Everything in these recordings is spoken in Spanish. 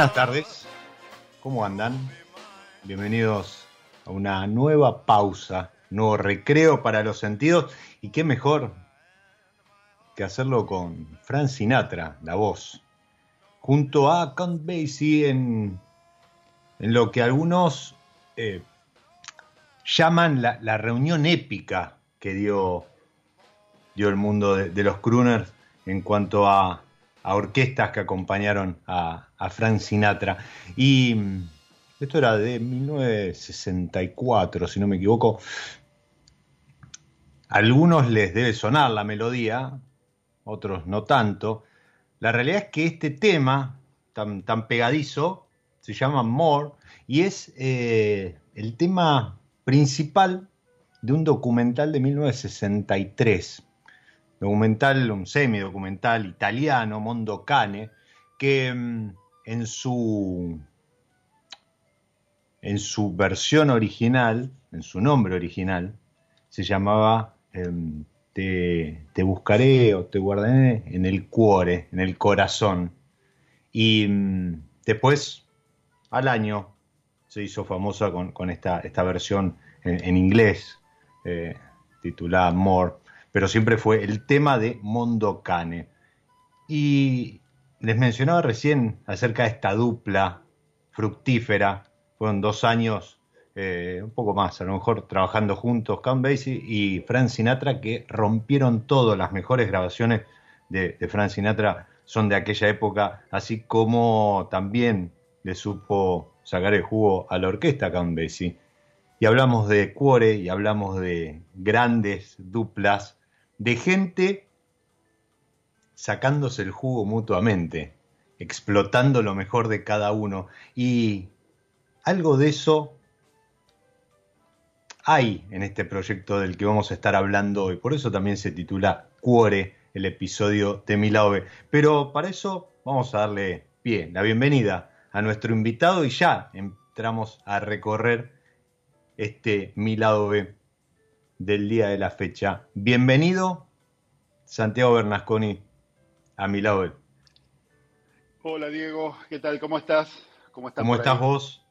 Buenas tardes, ¿cómo andan? Bienvenidos a una nueva pausa, nuevo recreo para los sentidos y qué mejor que hacerlo con Frank Sinatra, la voz, junto a Count Basie en, lo que algunos eh, llaman la, reunión épica que dio, dio el mundo de, de los crooners en cuanto a, a orquestas que acompañaron a, a Frank Sinatra. Y mm, esto era de 1964, si no me equivoco. A algunos les debe sonar la melodía, otros no tanto. La realidad es que este tema tan, tan pegadizo se llama More y es eh, el tema principal de un documental de 1963. Documental, un semidocumental italiano, Mondo Cane, que mm, en su en su versión original, en su nombre original, se llamaba em, te, te buscaré o te guardaré en el cuore, en el corazón. Y mm, después, al año, se hizo famosa con, con esta, esta versión en, inglés, eh, titulada More, pero siempre fue el tema de Mondo Cane. Y les mencionaba recién acerca de esta dupla fructífera fueron dos años, eh, un poco más, a lo mejor trabajando juntos, Count y Frank Sinatra, que rompieron todo. Las mejores grabaciones de, de Frank Sinatra son de aquella época, así como también le supo sacar el jugo a la orquesta Count Basie. Y hablamos de cuore y hablamos de grandes duplas, de gente sacándose el jugo mutuamente, explotando lo mejor de cada uno. Y algo de eso hay en este proyecto del que vamos a estar hablando hoy. Por eso también se titula Cuore el episodio de Mi Lado B. Pero para eso vamos a darle pie, la bienvenida a nuestro invitado y ya entramos a recorrer este Mi Lado B del día de la fecha. Bienvenido, Santiago Bernasconi, a Mi Lado. Hola Diego, ¿qué tal? ¿Cómo estás? ¿Cómo estás, ¿Cómo estás vos?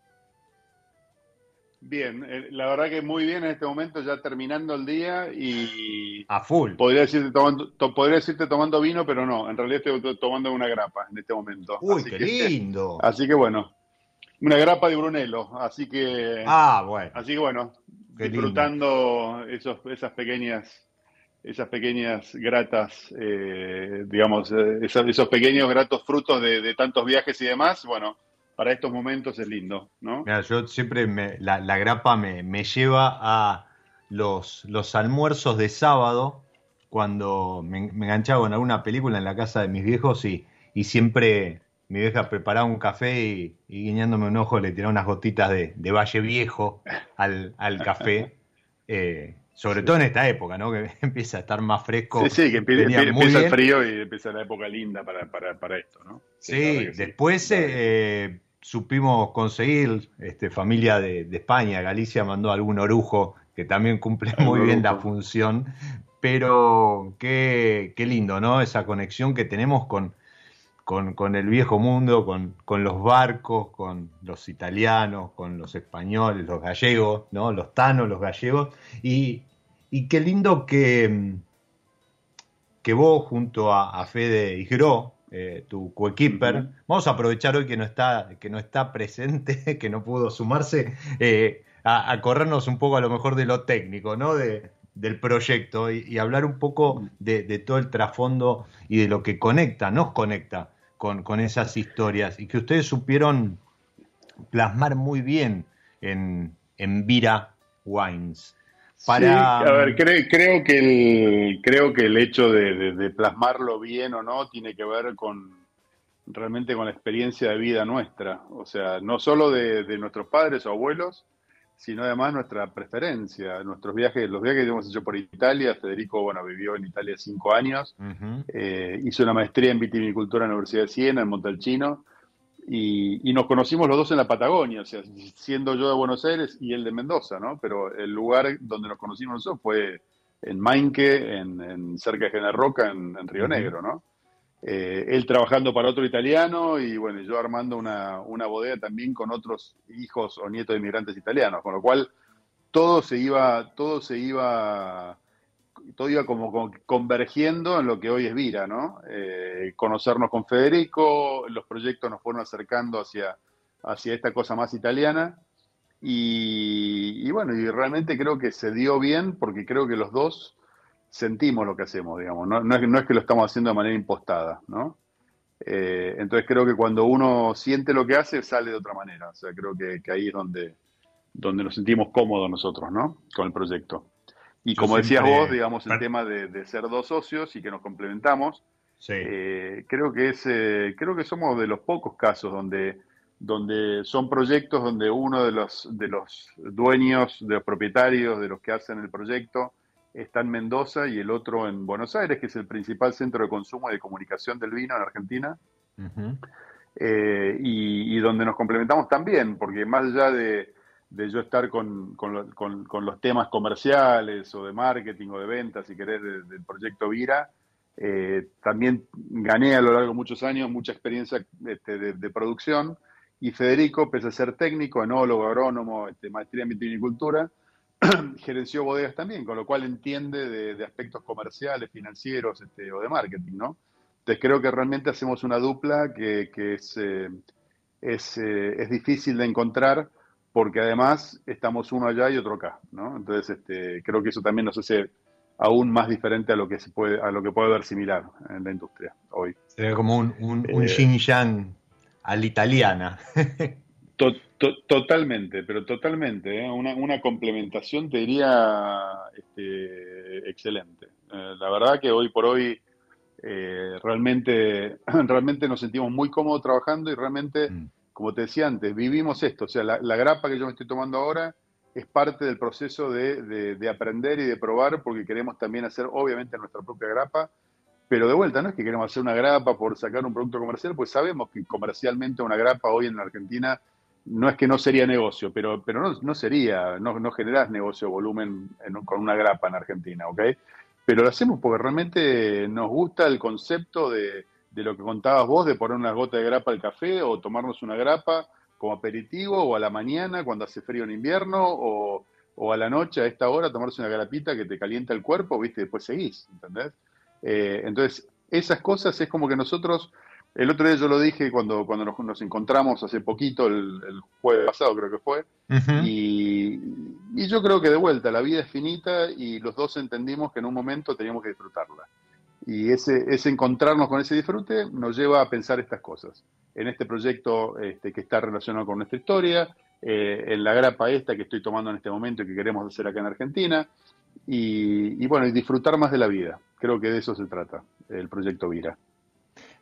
Bien, eh, la verdad que muy bien en este momento, ya terminando el día y... A full. Podría decirte tomando, podría decirte tomando vino, pero no, en realidad estoy tomando una grapa en este momento. Uy, qué lindo. Así que bueno, una grapa de Brunello, así que... Ah, bueno. Así que bueno, disfrutando esos, esas pequeñas esas pequeñas gratas, eh, digamos, eh, esos, pequeños gratos frutos de, de tantos viajes y demás, bueno, para estos momentos es lindo, ¿no? Mira, yo siempre me, la, grapa me, lleva a los, los almuerzos de sábado, cuando me, enganchaba en alguna película en la casa de mis viejos y, y siempre mi vieja preparaba un café y, guiñándome un ojo le tiraba unas gotitas de, Valle Viejo al, café. Eh, sobre todo en esta época, ¿no? Que empieza a estar más fresco. Sí, sí, que empieza, el frío y empieza la época linda para, para, esto, ¿no? Sí, después eh, supimos conseguir este, familia de, España, Galicia mandó algún orujo que también cumple muy bien la función, pero qué, qué, lindo, ¿no? Esa conexión que tenemos con, con, el viejo mundo, con, con, los barcos, con los italianos, con los españoles, los gallegos, ¿no? Los tanos, los gallegos, y, y qué lindo que, que vos junto a, a Fede Igro, eh, tu coequiper. Vamos a aprovechar hoy que no está, que no está presente, que no pudo sumarse, eh, a, corrernos un poco a lo mejor de lo técnico, ¿no? De, del proyecto y, hablar un poco de, todo el trasfondo y de lo que conecta, nos conecta con, con esas historias y que ustedes supieron plasmar muy bien en, en Vira Wines. Para... a ver, creo que el, creo que el hecho de, plasmarlo bien o no tiene que ver con realmente con la experiencia de vida nuestra, o sea, no solo de, nuestros padres o abuelos, sino además nuestra preferencia, nuestros viajes, los viajes que hemos hecho por Italia, Federico, bueno, vivió en Italia cinco años, eh, hizo una maestría en vitivinicultura en la Universidad de Siena, en Montalcino, y, nos conocimos los dos en la Patagonia, o sea, siendo yo de Buenos Aires y él de Mendoza, ¿no? Pero el lugar donde nos conocimos nosotros fue en Mainque, en, cerca de General Roca, en, Río Negro, ¿no? Eh, él trabajando para otro italiano y bueno, yo armando una, una bodega también con otros hijos o nietos de inmigrantes italianos, con lo cual todo se iba, todo se iba todo iba como, convergiendo en lo que hoy es Vira, ¿no? Eh, conocernos con Federico, los proyectos nos fueron acercando hacia, hacia esta cosa más italiana. Y, bueno, y realmente creo que se dio bien porque creo que los dos sentimos lo que hacemos, digamos, no, no, es, que lo estamos haciendo de manera impostada, ¿no? Eh, entonces creo que cuando uno siente lo que hace, sale de otra manera. O sea, creo que, ahí es donde, donde nos sentimos cómodos nosotros, ¿no? Con el proyecto. Y como decías vos, digamos, el tema de, ser dos socios y que nos complementamos, eh, creo que es, eh, creo que somos de los pocos casos donde, donde son proyectos donde uno de los, de los dueños, de los propietarios, de los que hacen el proyecto, está en Mendoza y el otro en Buenos Aires, que es el principal centro de consumo y de comunicación del vino en Argentina. Eh, y, y, donde nos complementamos también, porque más allá de, de yo estar con, con, los temas comerciales o de marketing o de ventas, si querés, del proyecto Vira, eh, también gané a lo largo de muchos años mucha experiencia este, de, producción y Federico, pese a ser técnico, enólogo, agrónomo, este, maestría en vitivinicultura, gerenció bodegas también, con lo cual entiende de, aspectos comerciales, financieros este, o de marketing, ¿no? Entonces creo que realmente hacemos una dupla que, es, eh, es, eh, es difícil de encontrar porque además estamos uno allá y otro acá, ¿no? Entonces, este, creo que eso también nos hace aún más diferente a lo que se puede, a lo que puede ver similar en la industria hoy. Sería como un, un, un eh, yang a la italiana. totalmente, pero totalmente, ¿eh? una, complementación te diría este, excelente. Eh, la verdad que hoy por hoy realmente, realmente nos sentimos muy cómodos trabajando y realmente mm como te decía antes, vivimos esto. O sea, la, grapa que yo me estoy tomando ahora es parte del proceso de, aprender y de probar, porque queremos también hacer, obviamente, nuestra propia grapa, pero de vuelta, no es que queremos hacer una grapa por sacar un producto comercial, pues sabemos que comercialmente una grapa hoy en la Argentina no es que no sería negocio, pero, pero no, sería, no, no generás negocio volumen con una grapa en Argentina, ¿ok? Pero lo hacemos porque realmente nos gusta el concepto de, de lo que contabas vos, de poner una gota de grapa al café o tomarnos una grapa como aperitivo o a la mañana cuando hace frío en invierno o, o a la noche a esta hora tomarse una grapita que te calienta el cuerpo, ¿viste? Después seguís, ¿entendés? Eh, entonces, esas cosas es como que nosotros, el otro día yo lo dije cuando, cuando nos, encontramos hace poquito, el, jueves pasado creo que fue, y, yo creo que de vuelta, la vida es finita y los dos entendimos que en un momento teníamos que disfrutarla. Y ese, encontrarnos con ese disfrute nos lleva a pensar estas cosas. En este proyecto este, que está relacionado con nuestra historia, eh, en la grapa esta que estoy tomando en este momento y que queremos hacer acá en Argentina, y, bueno, disfrutar más de la vida. Creo que de eso se trata el proyecto Vira.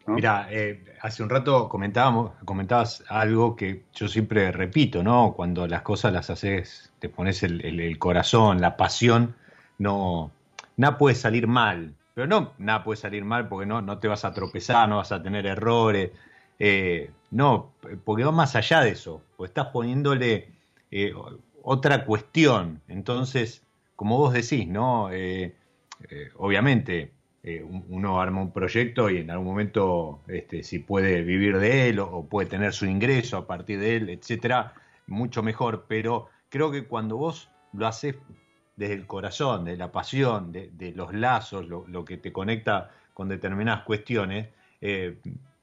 Mira, eh, hace un rato comentábamos, comentabas algo que yo siempre repito, ¿no? Cuando las cosas las haces, te pones el, corazón, la pasión, no, nada puede salir mal. Pero no, nada puede salir mal porque no, no te vas a tropezar, no vas a tener errores. Eh, no, porque va más allá de eso, pues estás poniéndole eh, otra cuestión. Entonces, como vos decís, ¿no? Eh, obviamente uno arma un proyecto y en algún momento, este, si puede vivir de él o, puede tener su ingreso a partir de él, etcétera, mucho mejor. Pero creo que cuando vos lo haces desde el corazón, de la pasión, de, los lazos, lo, lo, que te conecta con determinadas cuestiones,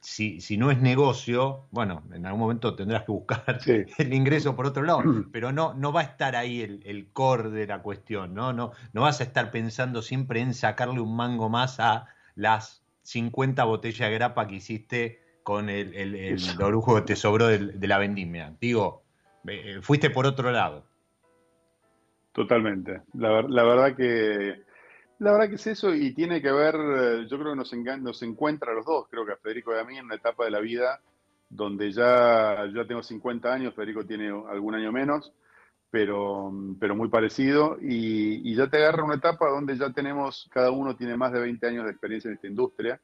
si, si, no es negocio, bueno, en algún momento tendrás que buscar el ingreso por otro lado, pero no, no va a estar ahí el, el, core de la cuestión, ¿no? ¿no? No vas a estar pensando siempre en sacarle un mango más a las 50 botellas de grapa que hiciste con el, el, el orujo que te sobró de, de la vendimia. Digo, eh, fuiste por otro lado. Totalmente. La, la verdad que la verdad que es eso y tiene que ver, eh, yo creo que nos, nos encuentra a los dos, creo que a Federico y a mí en una etapa de la vida donde ya, ya tengo 50 años, Federico tiene algún año menos, pero, pero muy parecido, y, ya te agarra una etapa donde ya tenemos, cada uno tiene más de 20 años de experiencia en esta industria,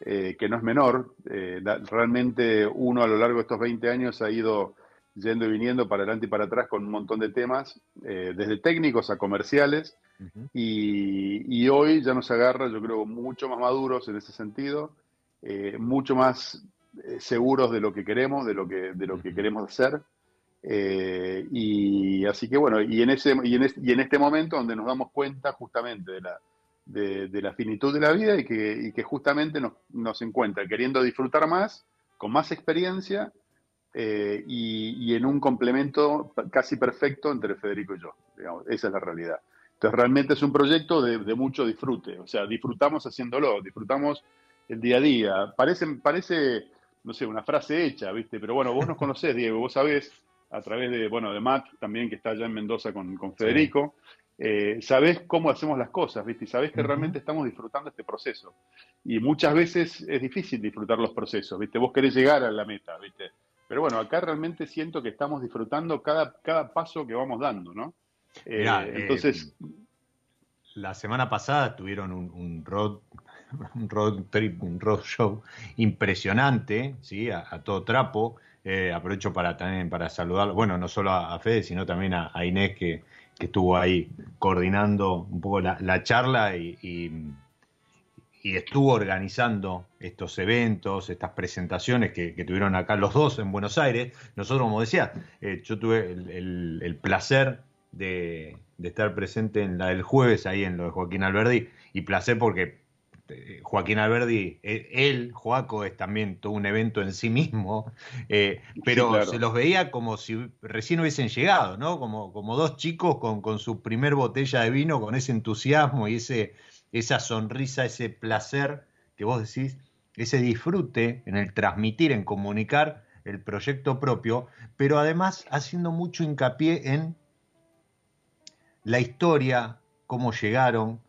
eh, que no es menor, eh, realmente uno a lo largo de estos 20 años ha ido yendo y viniendo para adelante y para atrás con un montón de temas, desde técnicos a comerciales, y, hoy ya nos agarra, yo creo, mucho más maduros en ese sentido, eh, mucho más eh, seguros de lo que queremos, de lo que, de lo que queremos hacer. Eh, y así que bueno, y en, ese, y, en y en este momento donde nos damos cuenta justamente de la, de, la finitud de la vida y que, y que justamente nos, nos, encuentra queriendo disfrutar más, con más experiencia y, y, en un complemento casi perfecto entre Federico y yo. Digamos, esa es la realidad. Entonces realmente es un proyecto de, mucho disfrute, o sea, disfrutamos haciéndolo, disfrutamos el día a día. Parece, parece, no sé, una frase hecha, ¿viste? Pero bueno, vos nos conocés, Diego, vos sabés, a través de, bueno, de Matt también, que está allá en Mendoza con, con Federico, eh, sabés cómo hacemos las cosas, ¿viste? Y sabés que realmente estamos disfrutando este proceso. Y muchas veces es difícil disfrutar los procesos, ¿viste? Vos querés llegar a la meta, ¿viste? Pero bueno, acá realmente siento que estamos disfrutando cada, cada paso que vamos dando, ¿no? Eh, entonces. la semana pasada tuvieron un, road un road trip, un road show impresionante, ¿sí? a, todo trapo. Eh, aprovecho para también para saludar, bueno, no solo a, Fede, sino también a, Inés que, estuvo ahí coordinando un poco la, charla y, y, estuvo organizando estos eventos, estas presentaciones que, tuvieron acá los dos en Buenos Aires. Nosotros, como decía, eh, yo tuve el, el placer de, estar presente en la del jueves, ahí en lo de Joaquín Alberdi, y placer porque eh, Joaquín Alberdi, eh, él, Joaco, es también todo un evento en sí mismo, eh, pero se los veía como si recién hubiesen llegado, ¿no? Como, como dos chicos con, con, su primer botella de vino, con ese entusiasmo y ese, esa sonrisa, ese placer que vos decís, ese disfrute en el transmitir, en comunicar el proyecto propio, pero además haciendo mucho hincapié en la historia, cómo llegaron,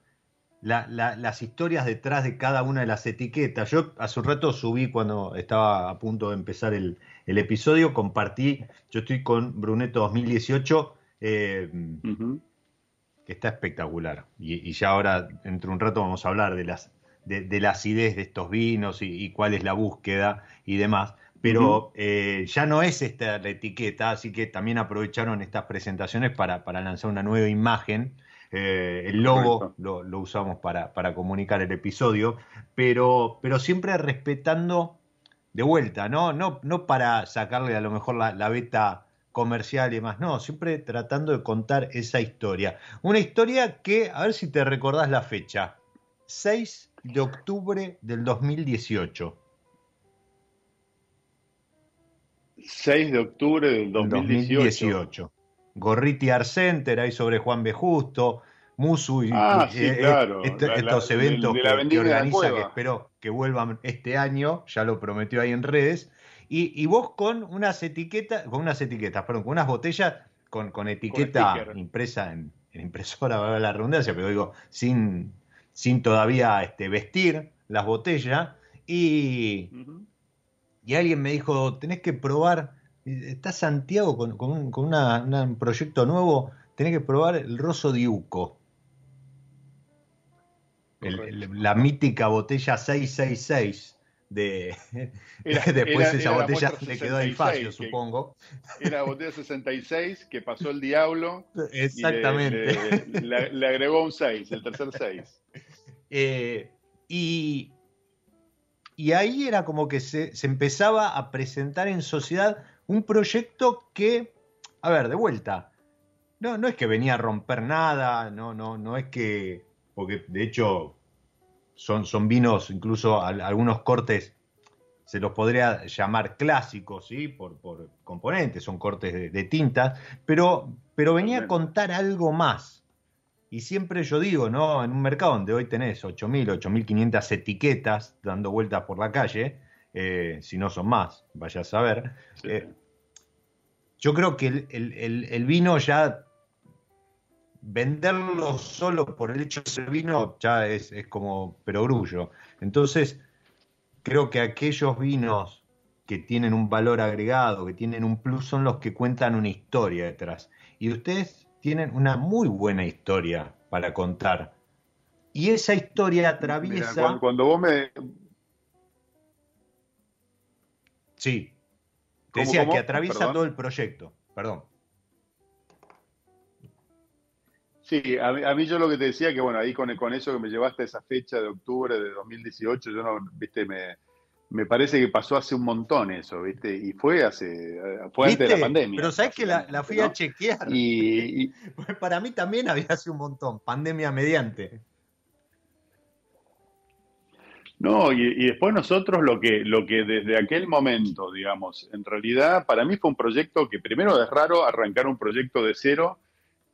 las historias detrás de cada una de las etiquetas. Yo hace un rato subí cuando estaba a punto de empezar el, episodio, compartí, yo estoy con Bruneto 2018, eh, que está espectacular. Y, ya ahora, entre un rato, vamos a hablar de las, de, la acidez de estos vinos y, cuál es la búsqueda y demás. Pero eh, ya no es esta la etiqueta, así que también aprovecharon estas presentaciones para, para lanzar una nueva imagen. Eh, el logo lo, usamos para, para, comunicar el episodio, pero, pero siempre respetando de vuelta, ¿no? No, no para sacarle a lo mejor la, la beta comercial y demás, no, siempre tratando de contar esa historia. Una historia que, a ver si te recordás la fecha, 6 de octubre del 2018. 6 de octubre del 2018. Gorriti Art Center, ahí sobre Juan B. Justo, Musu y, ah, eh, este, estos eventos que, organiza, que espero que vuelvan este año, ya lo prometió ahí en redes. Y, vos con unas etiquetas, con unas etiquetas, perdón, con unas botellas con, con etiqueta impresa en, en impresora, va a la redundancia, pero digo, sin, sin todavía este, vestir las botellas. Y, y alguien me dijo, tenés que probar, está Santiago con, un, con un proyecto nuevo, tenés que probar el Rosso Diuco. la mítica botella 666 de después esa botella le quedó el fallo, supongo. Era la botella 66 que pasó el diablo. Exactamente. le, agregó un 6, el tercer 6. Eh, y, y ahí era como que se, empezaba a presentar en sociedad un proyecto que, a ver, de vuelta, no, no es que venía a romper nada, no, no, no es que, porque de hecho son, son vinos, incluso algunos cortes se los podría llamar clásicos, ¿sí? Por, por componentes, son cortes de, de tintas, pero, pero venía a contar algo más. Y siempre yo digo, ¿no? En un mercado donde hoy tenés 8.000, 8.500 etiquetas dando vueltas por la calle, eh, si no son más, vaya a saber. Eh, yo creo que el, vino ya venderlo solo por el hecho de ser vino ya es, es como perogrullo. Entonces, creo que aquellos vinos que tienen un valor agregado, que tienen un plus, son los que cuentan una historia detrás. Y ustedes tienen una muy buena historia para contar. Y esa historia atraviesa... cuando, vos me... Sí. Te decía que atraviesa todo el proyecto. Perdón. Sí, a mí, yo lo que te decía que bueno, ahí con, con eso que me llevaste a esa fecha de octubre de 2018, yo no, viste, me, me parece que pasó hace un montón eso, ¿viste? Y fue hace, fue antes de la pandemia. Pero sabes que la, fui a chequear. Y, para mí también había hace un montón, pandemia mediante. No, y, después nosotros lo que, lo que desde aquel momento, digamos, en realidad para mí fue un proyecto que primero es raro arrancar un proyecto de cero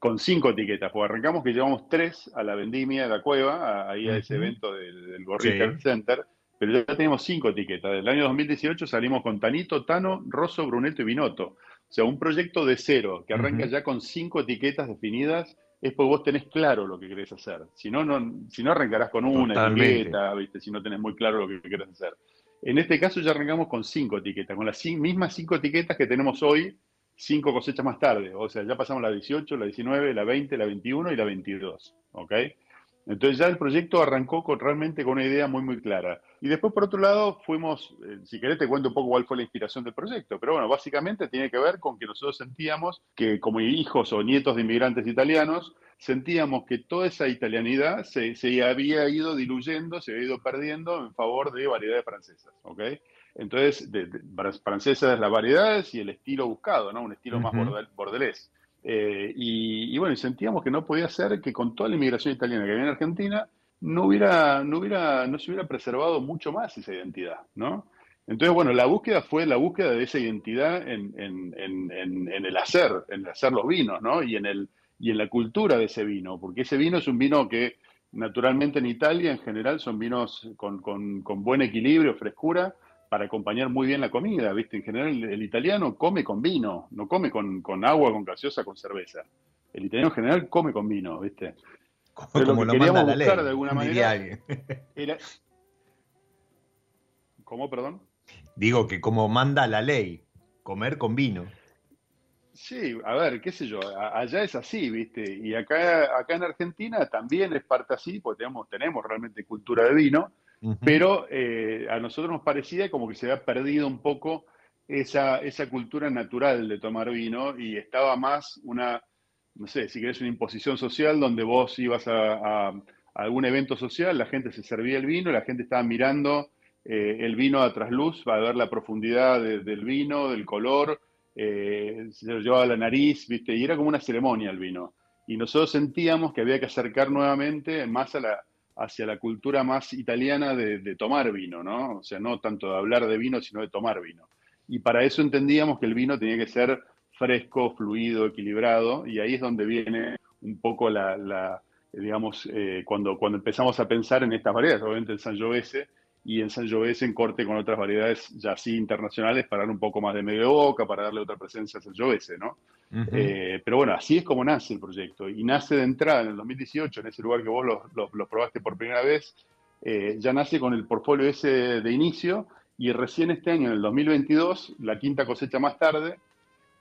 con cinco etiquetas, porque arrancamos que llevamos tres a la vendimia de la cueva, ahí a ese evento del, del Center, pero ya tenemos cinco etiquetas. Del año 2018 salimos con Tanito, Tano, Rosso, Brunetto y Binotto. O sea, un proyecto de cero que arranca ya con cinco etiquetas definidas es porque vos tenés claro lo que querés hacer. Si no, no, si no arrancarás con una etiqueta, ¿viste? si no tenés muy claro lo que querés hacer. En este caso ya arrancamos con cinco etiquetas, con las mismas cinco etiquetas que tenemos hoy, cinco cosechas más tarde. O sea, ya pasamos la 18, la 19, la 20, la 21 y la 22. ¿Ok? Entonces ya el proyecto arrancó con, realmente con una idea muy, muy clara. Y después, por otro lado, fuimos, eh, si querés te cuento un poco cuál fue la inspiración del proyecto, pero bueno, básicamente tiene que ver con que nosotros sentíamos que como hijos o nietos de inmigrantes italianos, sentíamos que toda esa italianidad se, se había ido diluyendo, se había ido perdiendo en favor de variedades francesas, ¿ok? Entonces, de, francesas las variedades y el estilo buscado, ¿no? Un estilo más bordelés. Eh, y, bueno, sentíamos que no podía ser que con toda la inmigración italiana que había en Argentina no hubiera, no hubiera, no se hubiera preservado mucho más esa identidad, ¿no? Entonces, bueno, la búsqueda fue la búsqueda de esa identidad en, el hacer, en el hacer los vinos, ¿no? Y en el, y en la cultura de ese vino, porque ese vino es un vino que naturalmente en Italia en general son vinos con, con, con buen equilibrio, frescura, para acompañar muy bien la comida, ¿viste? En general el, italiano come con vino, no come con, agua, con gaseosa, con cerveza. El italiano en general come con vino, ¿viste? Pero lo que queríamos buscar de alguna manera era... ¿Cómo, perdón? Digo que como manda la ley, comer con vino. Sí, a ver, qué sé yo, allá es así, ¿viste? Y acá, acá en Argentina también es parte así, porque tenemos, tenemos realmente cultura de vino, pero eh, a nosotros nos parecía como que se había perdido un poco esa, esa cultura natural de tomar vino y estaba más una, no sé, si querés, una imposición social donde vos ibas a, algún evento social, la gente se servía el vino, la gente estaba mirando eh, el vino a trasluz para ver la profundidad del vino, del color, eh, se lo llevaba a la nariz, ¿viste? Y era como una ceremonia el vino. Y nosotros sentíamos que había que acercar nuevamente más a la, hacia la cultura más italiana de, tomar vino, ¿no? O sea, no tanto de hablar de vino, sino de tomar vino. Y para eso entendíamos que el vino tenía que ser fresco, fluido, equilibrado, y ahí es donde viene un poco la, digamos, eh, cuando, cuando empezamos a pensar en estas variedades, obviamente el Sangiovese, y en Sangiovese en corte con otras variedades ya así internacionales para dar un poco más de medio boca, para darle otra presencia a Sangiovese, ¿no? Eh, pero bueno, así es como nace el proyecto. Y nace de entrada en el 2018, en ese lugar que vos lo, probaste por primera vez, eh, ya nace con el portfolio ese de inicio y recién este año, en el 2022, la quinta cosecha más tarde,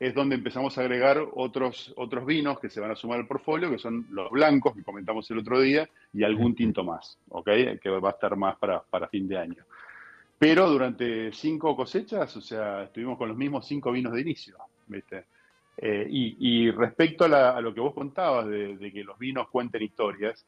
es donde empezamos a agregar otros, otros vinos que se van a sumar al portfolio, que son los blancos que comentamos el otro día, y algún tinto más, ¿ok? Que va a estar más para, para fin de año. Pero durante cinco cosechas, o sea, estuvimos con los mismos cinco vinos de inicio, ¿viste? Eh, y, respecto a, lo que vos contabas de, que los vinos cuenten historias,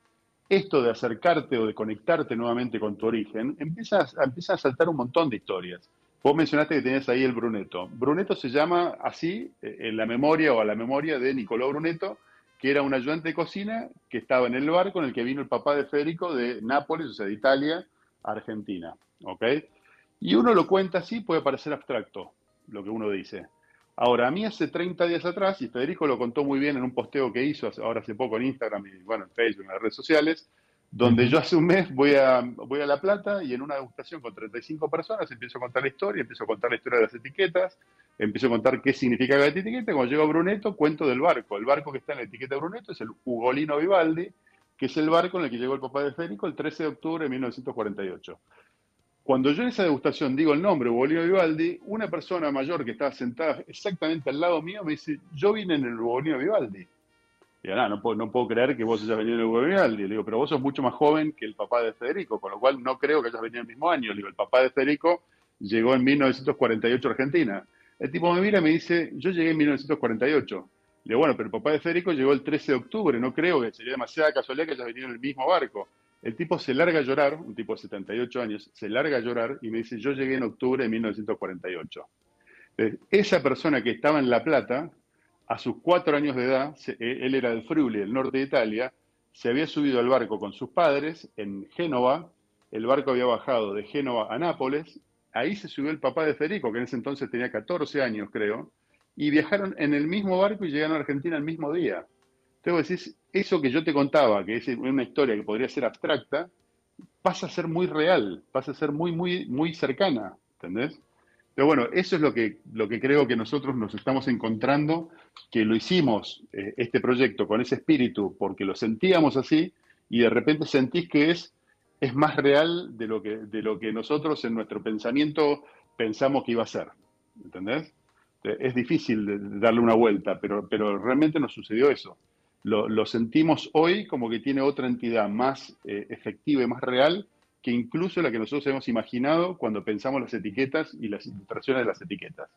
esto de acercarte o de conectarte nuevamente con tu origen, empieza, empieza a saltar un montón de historias. Vos mencionaste que tenías ahí el Bruneto. Bruneto se llama así eh, en la memoria o a la memoria de Nicolò Bruneto, que era un ayudante de cocina que estaba en el barco en el que vino el papá de Federico de Nápoles, o sea, de Italia, Argentina. ¿Ok? Y uno lo cuenta así, puede parecer abstracto lo que uno dice. Ahora, a mí hace 30 días atrás, y Federico lo contó muy bien en un posteo que hizo ahora hace poco en Instagram y bueno, en Facebook, en las redes sociales, donde yo hace un mes voy a, voy a La Plata y en una degustación con 35 personas empiezo a contar la historia, empiezo a contar la historia de las etiquetas, empiezo a contar qué significa cada etiqueta. Cuando llego a Bruneto, cuento del barco. El barco que está en la etiqueta de Bruneto es el Ugolino Vivaldi, que es el barco en el que llegó el papá de Federico el 13 de octubre de 1948. Cuando yo en esa degustación digo el nombre, Bolívar Vivaldi, una persona mayor que estaba sentada exactamente al lado mío me dice, yo vine en el Bolívar Vivaldi. Y yo, no, puedo, no puedo creer que vos hayas venido en el Vivaldi. Le digo, pero vos sos mucho más joven que el papá de Federico, con lo cual no creo que hayas venido el mismo año. Le digo, el papá de Federico llegó en 1948 a Argentina. El tipo me mira y me dice, yo llegué en 1948. Le digo, bueno, pero el papá de Federico llegó el 13 de octubre, no creo que sería demasiada casualidad que hayas venido en el mismo barco. El tipo se larga a llorar, un tipo de 78 años, se larga a llorar y me dice, yo llegué en octubre de 1948. esa persona que estaba en La Plata, a sus cuatro años de edad, eh, él era del Friuli, del norte de Italia, se había subido al barco con sus padres en Génova, el barco había bajado de Génova a Nápoles, ahí se subió el papá de Federico, que en ese entonces tenía 14 años, creo, y viajaron en el mismo barco y llegaron a Argentina el mismo día. Entonces decís, eso que yo te contaba, que es una historia que podría ser abstracta, pasa a ser muy real, pasa a ser muy, muy, muy cercana, ¿entendés? Pero bueno, eso es lo que, lo que creo que nosotros nos estamos encontrando, que lo hicimos, eh, este proyecto, con ese espíritu, porque lo sentíamos así, y de repente sentís que es, es más real de lo, que, de lo que nosotros en nuestro pensamiento pensamos que iba a ser, ¿entendés? Es difícil darle una vuelta, pero, pero realmente nos sucedió eso lo, sentimos hoy como que tiene otra entidad más eh, efectiva y más real que incluso la que nosotros hemos imaginado cuando pensamos las etiquetas y las ilustraciones de las etiquetas.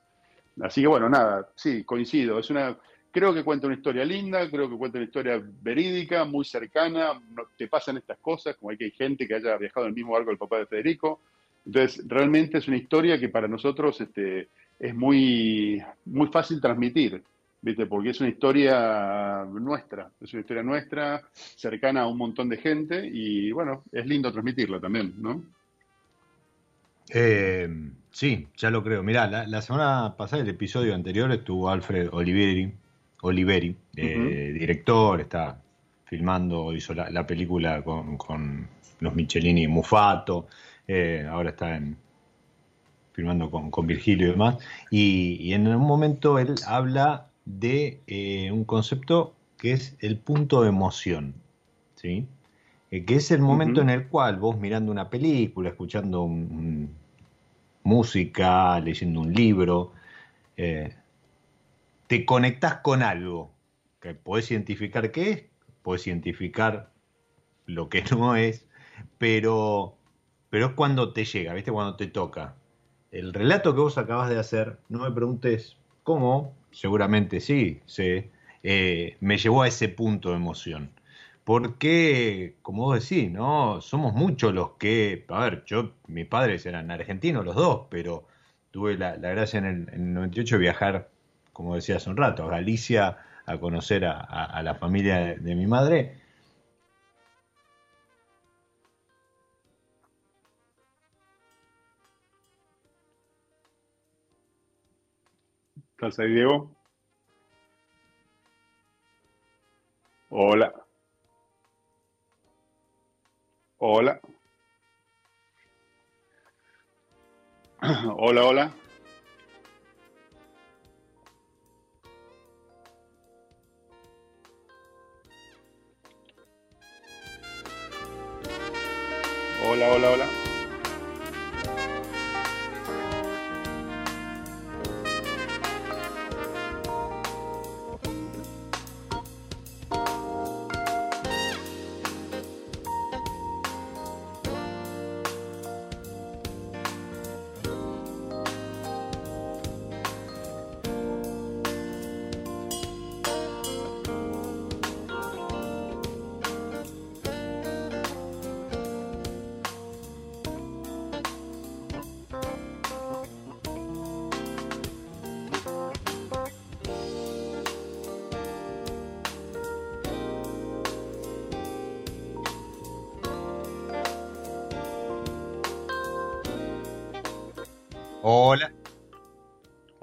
Así que bueno, nada, sí, coincido. Es una, creo que cuenta una historia linda, creo que cuenta una historia verídica, muy cercana. te pasan estas cosas, como hay que hay gente que haya viajado en el mismo barco del papá de Federico. Entonces, realmente es una historia que para nosotros este, es muy, muy fácil transmitir. ¿Viste? Porque es una historia nuestra, es una historia nuestra, cercana a un montón de gente y bueno, es lindo transmitirla también, ¿no? Eh, sí, ya lo creo. Mirá, la, semana pasada, el episodio anterior, estuvo Alfred Oliveri, Oliveri eh, director, está filmando, hizo la, película con, los Michelini Mufato, eh, ahora está en, filmando con, Virgilio y demás, y, y, en un momento él habla de eh, un concepto que es el punto de emoción, ¿sí? Eh, que es el momento en el cual vos mirando una película, escuchando música, leyendo un libro, eh, te conectas con algo, que puedes identificar qué es, puedes identificar lo que no es, pero, pero es cuando te llega, ¿viste? Cuando te toca. El relato que vos acabas de hacer, no me preguntes cómo, seguramente sí, sé, eh, me llevó a ese punto de emoción. Porque, como vos decís, ¿no? Somos muchos los que, a ver, yo, mis padres eran argentinos los dos, pero tuve la, gracia en el, 98 de viajar, como decía hace un rato, a Galicia a conocer a, la familia de mi madre ¿Estás ahí, Diego?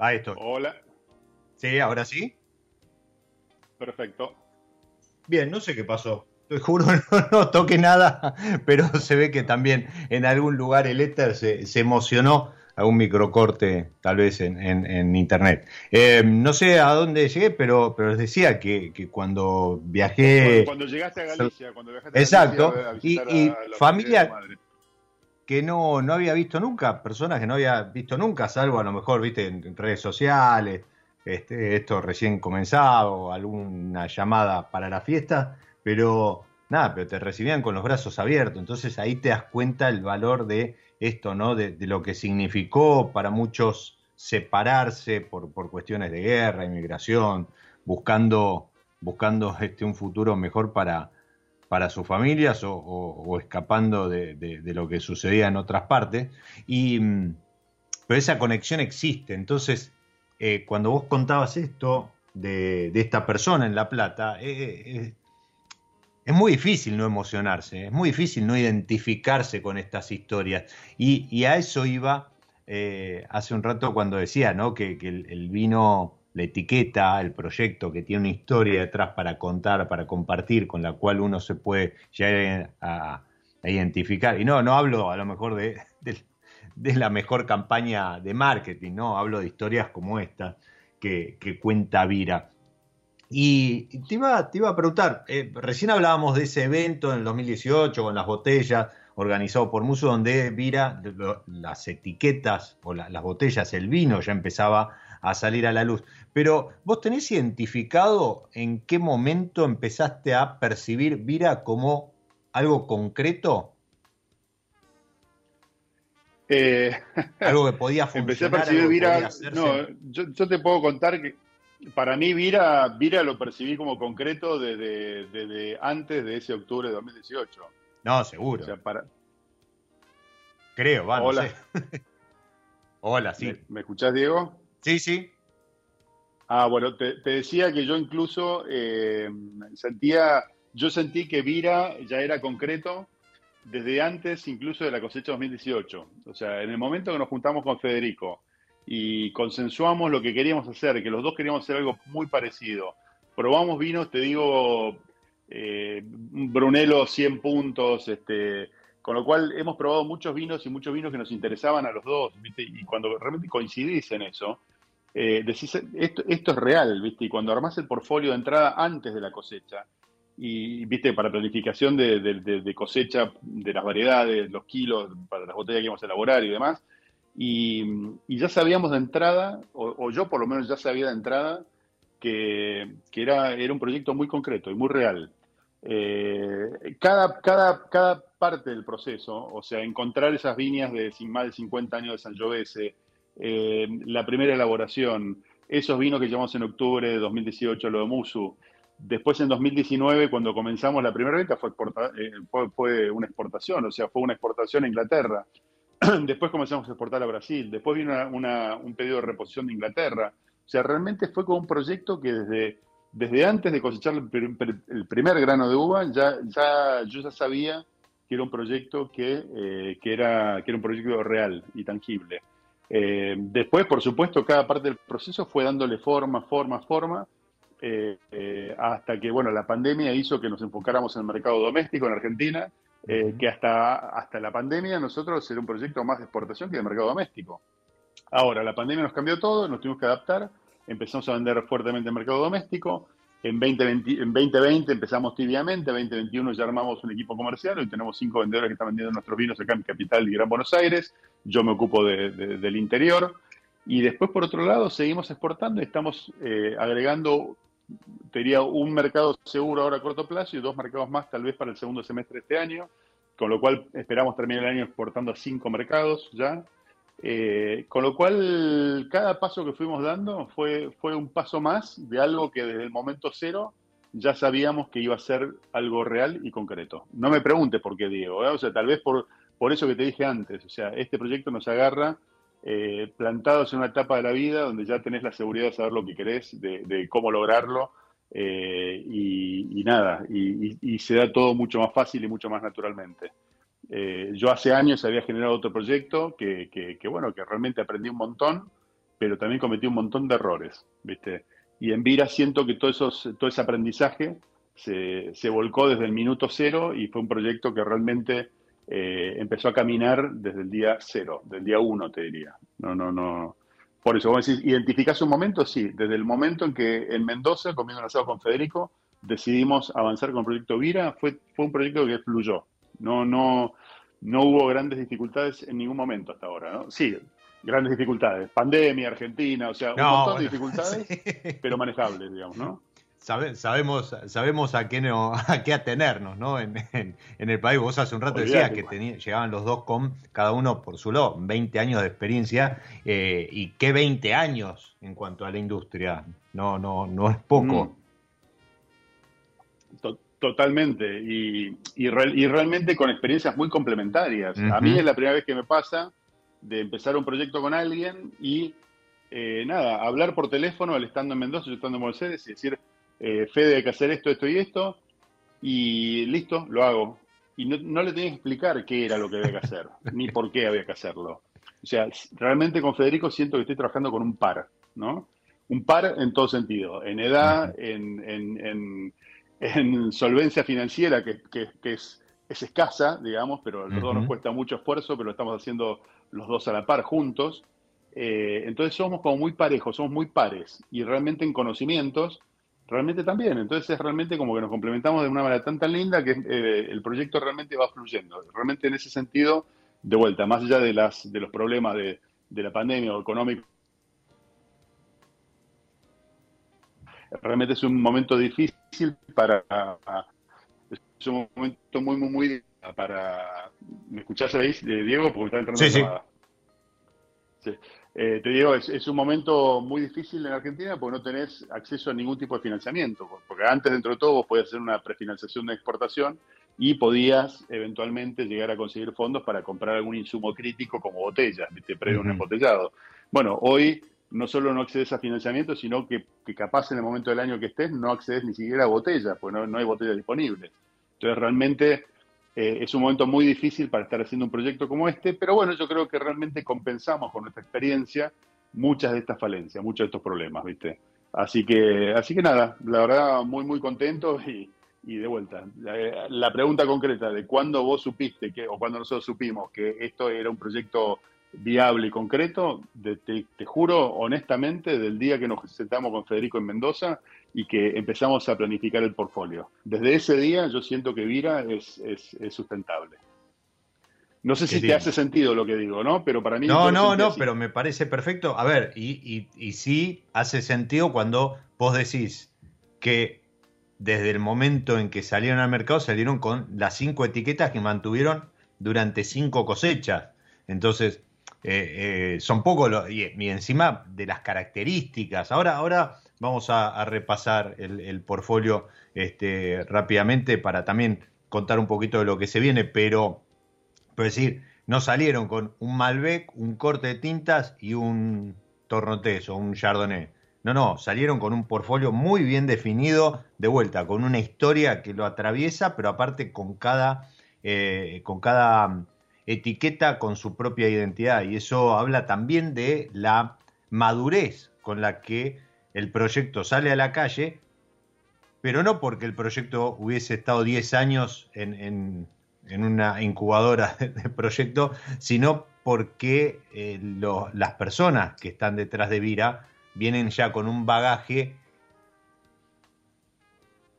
Ahí estoy. Hola. Sí, ahora sí. Perfecto. Bien, no sé qué pasó. Te juro, no, no toqué nada, pero se ve que también en algún lugar el éter se, emocionó a un microcorte, tal vez en, internet. Eh, no sé a dónde llegué, pero, pero les decía que, cuando viajé. Cuando, llegaste a Galicia, cuando viajaste Exacto. a y, y familia que no, no había visto nunca, personas que no había visto nunca, salvo a lo mejor, viste, en, redes sociales, este, esto recién comenzado, alguna llamada para la fiesta, pero nada, pero te recibían con los brazos abiertos, entonces ahí te das cuenta el valor de esto, ¿no? De, lo que significó para muchos separarse por, por cuestiones de guerra, inmigración, buscando, buscando este, un futuro mejor para, para sus familias o, escapando de, lo que sucedía en otras partes. Y, mm, pero esa conexión existe. Entonces, eh, cuando vos contabas esto de, esta persona en La Plata, eh, eh, es muy difícil no emocionarse, es muy difícil no identificarse con estas historias. Y, a eso iba hace un rato cuando decía ¿no? que, el vino la etiqueta, el proyecto que tiene una historia detrás para contar, para compartir, con la cual uno se puede llegar a, identificar. Y no, no hablo a lo mejor de, la mejor campaña de marketing, no, hablo de historias como esta que, cuenta Vira. Y te iba, te iba a preguntar, eh, recién hablábamos de ese evento en el 2018 con las botellas organizado por Muso, donde Vira, las etiquetas o las botellas, el vino ya empezaba a salir a la luz. Pero vos tenés identificado en qué momento empezaste a percibir Vira como algo concreto? Eh, algo que podía funcionar. Empecé a percibir Vira. No, yo, te puedo contar que para mí Vira, Vira lo percibí como concreto desde, antes de ese octubre de 2018. No, seguro. para... Creo, va, Hola. Hola, sí. ¿Me, ¿Me escuchás, Diego? Sí, sí. Ah, bueno, te, decía que yo incluso eh, sentía, yo sentí que Vira ya era concreto desde antes incluso de la cosecha 2018. O sea, en el momento que nos juntamos con Federico y consensuamos lo que queríamos hacer, que los dos queríamos hacer algo muy parecido. Probamos vinos, te digo, eh, Brunello 100 puntos, este, con lo cual hemos probado muchos vinos y muchos vinos que nos interesaban a los dos, y cuando realmente coincidís en eso, eh, esto, es real, ¿viste? Y cuando armás el portfolio de entrada antes de la cosecha, y, ¿viste? Para planificación de, cosecha de las variedades, los kilos, para las botellas que íbamos a elaborar y demás, y, ya sabíamos de entrada, o, yo por lo menos ya sabía de entrada, que, era, un proyecto muy concreto y muy real. Eh, cada, cada, cada parte del proceso, o sea, encontrar esas viñas de sin más de 50 años de San Giovese, eh, la primera elaboración, esos vinos que llevamos en octubre de 2018, lo de Musu, Después en 2019, cuando comenzamos la primera venta, fue, eh, fue, una exportación, o sea, fue una exportación a Inglaterra. Después comenzamos a exportar a Brasil. Después vino un pedido de reposición de Inglaterra. O sea, realmente fue como un proyecto que desde, antes de cosechar el, primer grano de uva, ya, yo ya sabía que era un proyecto que, eh, era, que era un proyecto real y tangible. Eh, después, por supuesto, cada parte del proceso fue dándole forma, forma, forma, eh, eh, hasta que bueno, la pandemia hizo que nos enfocáramos en el mercado doméstico en Argentina, que hasta, hasta la pandemia nosotros era un proyecto más de exportación que de mercado doméstico. Ahora, la pandemia nos cambió todo, nos tuvimos que adaptar, empezamos a vender fuertemente en mercado doméstico, en 2020, en 2020 empezamos tibiamente, en 2021 ya armamos un equipo comercial, hoy tenemos cinco vendedores que están vendiendo nuestros vinos acá en Capital y Gran Buenos Aires, yo me ocupo del interior, y después por otro lado seguimos exportando y estamos agregando Tenía un mercado seguro ahora a corto plazo y dos mercados más tal vez para el segundo semestre de este año, con lo cual esperamos terminar el año exportando a cinco mercados ya. Eh, con lo cual, cada paso que fuimos dando fue, fue un paso más de algo que desde el momento cero ya sabíamos que iba a ser algo real y concreto. No me preguntes por qué, Diego, ¿eh? o sea, tal vez por, por eso que te dije antes, o sea, este proyecto nos agarra eh, plantados en una etapa de la vida donde ya tenés la seguridad de saber lo que querés, de, cómo lograrlo, y, nada, y, se da todo mucho más fácil y mucho más naturalmente. Eh, yo hace años había generado otro proyecto que, bueno, que realmente aprendí un montón, pero también cometí un montón de errores, ¿viste? Y en Vira siento que todo, esos, todo ese aprendizaje se, volcó desde el minuto cero y fue un proyecto que realmente eh, empezó a caminar desde el día cero, del día uno, te diría. No, no, no. Por eso, vos decís, ¿identificás un momento? Sí, desde el momento en que en Mendoza, comiendo un asado con Federico, decidimos avanzar con el proyecto Vira, fue, fue un proyecto que fluyó. No, no, no hubo grandes dificultades en ningún momento hasta ahora, ¿no? Sí, grandes dificultades. Pandemia, Argentina, o sea, un montón de dificultades, pero manejables, digamos, ¿no? sabemos, sabemos a qué no, a qué atenernos, ¿no? En, el país. Vos hace un rato decías que llegaban los dos con cada uno por su lado, 20 años de experiencia, eh, y qué 20 años en cuanto a la industria. No, no, no es poco. Mm. Totalmente, y, y, realmente con experiencias muy complementarias. A mí es la primera vez que me pasa de empezar un proyecto con alguien y eh, nada, hablar por teléfono, él estando en Mendoza, yo estando en Buenos Aires, y decir, eh, Fede, hay que hacer esto, esto y esto, y listo, lo hago. Y no, le tenía que explicar qué era lo que había que hacer, ni por qué había que hacerlo. O sea, realmente con Federico siento que estoy trabajando con un par, ¿no? Un par en todo sentido, en edad, en, solvencia financiera, que, es, escasa, digamos, pero a los dos nos cuesta mucho esfuerzo, pero lo estamos haciendo los dos a la par juntos. Eh, entonces somos como muy parejos, somos muy pares, y realmente en conocimientos realmente también. Entonces es realmente como que nos complementamos de una manera tan tan linda que eh, el proyecto realmente va fluyendo. Realmente en ese sentido, de vuelta, más allá de, las, de los problemas de, la pandemia o económico, realmente es un momento difícil para... Es un momento muy, muy, muy... para... ¿Me escuchás ahí, Diego? Porque está entrando sí, sí. sí. Eh, te digo, es, un momento muy difícil en Argentina porque no tenés acceso a ningún tipo de financiamiento, porque antes dentro de todo vos podías hacer una prefinanciación de exportación y podías eventualmente llegar a conseguir fondos para comprar algún insumo crítico como botellas, ¿viste? previo un embotellado. Bueno, hoy no solo no accedes a financiamiento, sino que, capaz en el momento del año que estés no accedes ni siquiera a botellas, porque no, no hay botellas disponibles. Entonces realmente eh, es un momento muy difícil para estar haciendo un proyecto como este, pero bueno, yo creo que realmente compensamos con nuestra experiencia muchas de estas falencias, muchos de estos problemas, ¿viste? Así que, así que nada, la verdad, muy, muy contento y, de vuelta. La, pregunta concreta de cuándo vos supiste que, o cuándo nosotros supimos que esto era un proyecto viable y concreto, te, juro honestamente, del día que nos sentamos con Federico en Mendoza y que empezamos a planificar el portfolio. Desde ese día yo siento que Vira es, sustentable. No sé si te hace sentido lo que digo, ¿no? Pero para mí... No, no, no, pero me parece perfecto. A ver, y, y, sí hace sentido cuando vos decís que desde el momento en que salieron al mercado salieron con las cinco etiquetas que mantuvieron durante cinco cosechas. Entonces, eh, eh, son pocos y, encima de las características. Ahora, ahora vamos a, repasar el, portfolio este, rápidamente para también contar un poquito de lo que se viene, pero es decir, no salieron con un Malbec, un corte de tintas y un Tornotés o un Chardonnay. No, no, salieron con un portfolio muy bien definido, de vuelta, con una historia que lo atraviesa, pero aparte con cada, eh, con cada etiqueta con su propia identidad. Y eso habla también de la madurez con la que el proyecto sale a la calle, pero no porque el proyecto hubiese estado 10 años en, en una incubadora de proyecto, sino porque eh, las personas que están detrás de Vira vienen ya con un bagaje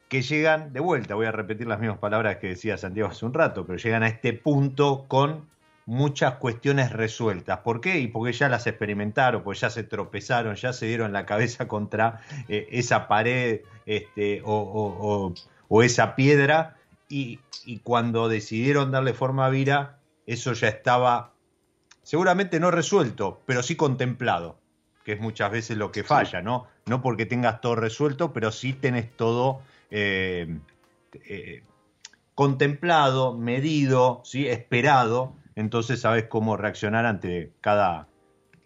que llegan de vuelta, voy a repetir las mismas palabras que decía Santiago hace un rato, pero llegan a este punto con muchas cuestiones resueltas. ¿Por qué? Y porque ya las experimentaron, porque ya se tropezaron, ya se dieron la cabeza contra eh, esa pared este, o, o esa piedra y, cuando decidieron darle forma a Vira, eso ya estaba seguramente no resuelto, pero sí contemplado, que es muchas veces lo que falla, ¿no? No porque tengas todo resuelto, pero sí tenés todo eh, eh, contemplado, medido, ¿sí? esperado, entonces sabes cómo reaccionar ante cada...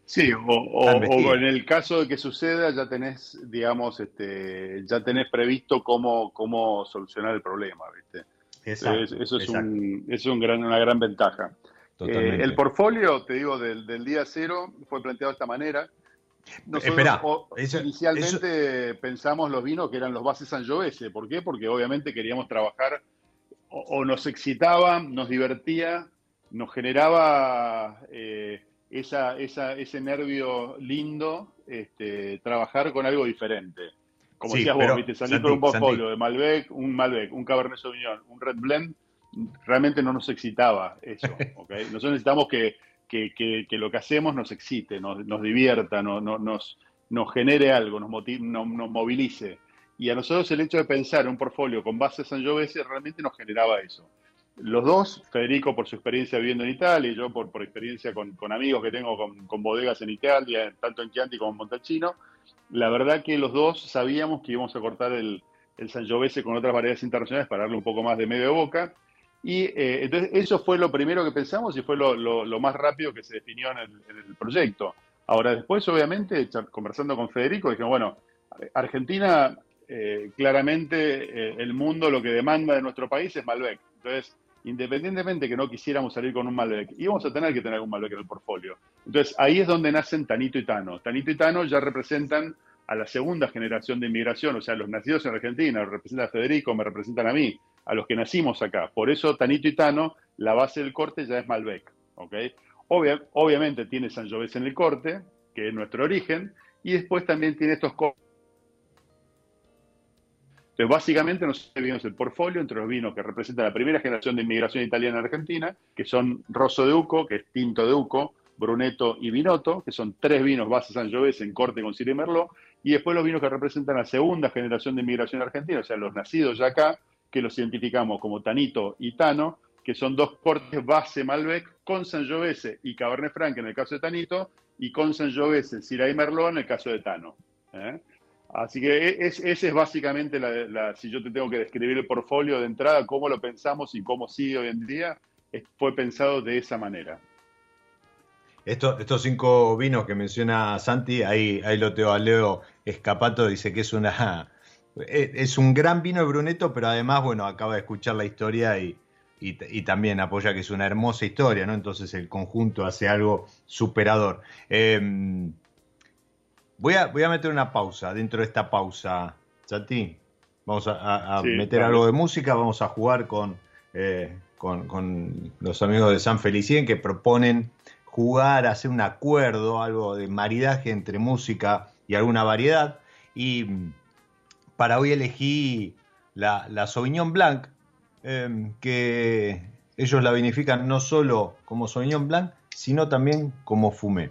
Sí, o, en el caso de que suceda ya tenés, digamos, este, ya tenés previsto cómo, cómo solucionar el problema, ¿viste? eso es, un, es un gran, una gran ventaja. Eh, el portfolio, te digo, del, día cero fue planteado de esta manera. Nosotros inicialmente pensamos los vinos que eran los bases Sangiovese. ¿Por qué? Porque obviamente queríamos trabajar o, nos excitaba, nos divertía, nos generaba eh, esa, esa, ese nervio lindo este, trabajar con algo diferente. Como decías vos, ¿viste? salir con un portfolio de Malbec, un Malbec, un Cabernet Sauvignon, un Red Blend, realmente no nos excitaba eso. ¿okay? Nosotros necesitamos que, que, que, lo que hacemos nos excite, nos, nos divierta, no, nos, nos genere algo, nos, nos, movilice. Y a nosotros el hecho de pensar en un portfolio con base Sangiovese realmente nos generaba eso. Los dos, Federico por su experiencia viviendo en Italia y yo por, por experiencia con, con amigos que tengo con, con, bodegas en Italia, tanto en Chianti como en Montalcino, la verdad que los dos sabíamos que íbamos a cortar el, el Sangiovese con otras variedades internacionales para darle un poco más de medio boca. Y eh, entonces eso fue lo primero que pensamos y fue lo, más rápido que se definió en el, proyecto. Ahora después, obviamente, conversando con Federico, dijimos, bueno, Argentina, eh, claramente eh, el mundo lo que demanda de nuestro país es Malbec. Entonces, independientemente que no quisiéramos salir con un Malbec, íbamos a tener que tener un Malbec en el portfolio. Entonces ahí es donde nacen Tanito y Tano. Tanito y Tano ya representan a la segunda generación de inmigración, o sea, los nacidos en Argentina, representa a Federico, me representan a mí, a los que nacimos acá. Por eso Tanito y Tano, la base del corte ya es Malbec. ¿okay? obviamente tiene Sangiovese en el corte, que es nuestro origen, y después también tiene estos cortes entonces, básicamente nosotros vimos el portfolio entre los vinos que representan la primera generación de inmigración italiana en Argentina, que son Rosso de Uco, que es Tinto de Uco, Brunetto y Vinotto, que son tres vinos base Sangiovese en corte con Siri Merlot, y después los vinos que representan la segunda generación de inmigración argentina, o sea, los nacidos ya acá, que los identificamos como Tanito y Tano, que son dos cortes base Malbec con Sangiovese y Cabernet Franc en el caso de Tanito, y con Sangiovese, Syrah y Merlot en el caso de Tano. ¿eh? Así que e, es, ese es básicamente, la, si yo te tengo que describir el portfolio de entrada, cómo lo pensamos y cómo sigue hoy en día, fue pensado de esa manera. estos cinco vinos que menciona Santi, ahí, ahí lo tengo a Leo Escapato, dice que es una es un gran vino de Bruneto, pero además, bueno, acaba de escuchar la historia y, y, también apoya que es una hermosa historia, ¿no? Entonces el conjunto hace algo superador. Eh, Voy a, voy a meter una pausa dentro de esta pausa, Chati. Vamos a, meter algo de música, vamos a jugar eh, con, con, los amigos de San Felicien que proponen jugar, hacer un acuerdo, algo de maridaje entre música y alguna variedad. Y para hoy elegí la, la Sauvignon Blanc, em, que, ellos la vinifican no solo como Sauvignon Blanc, sino también como Fumé.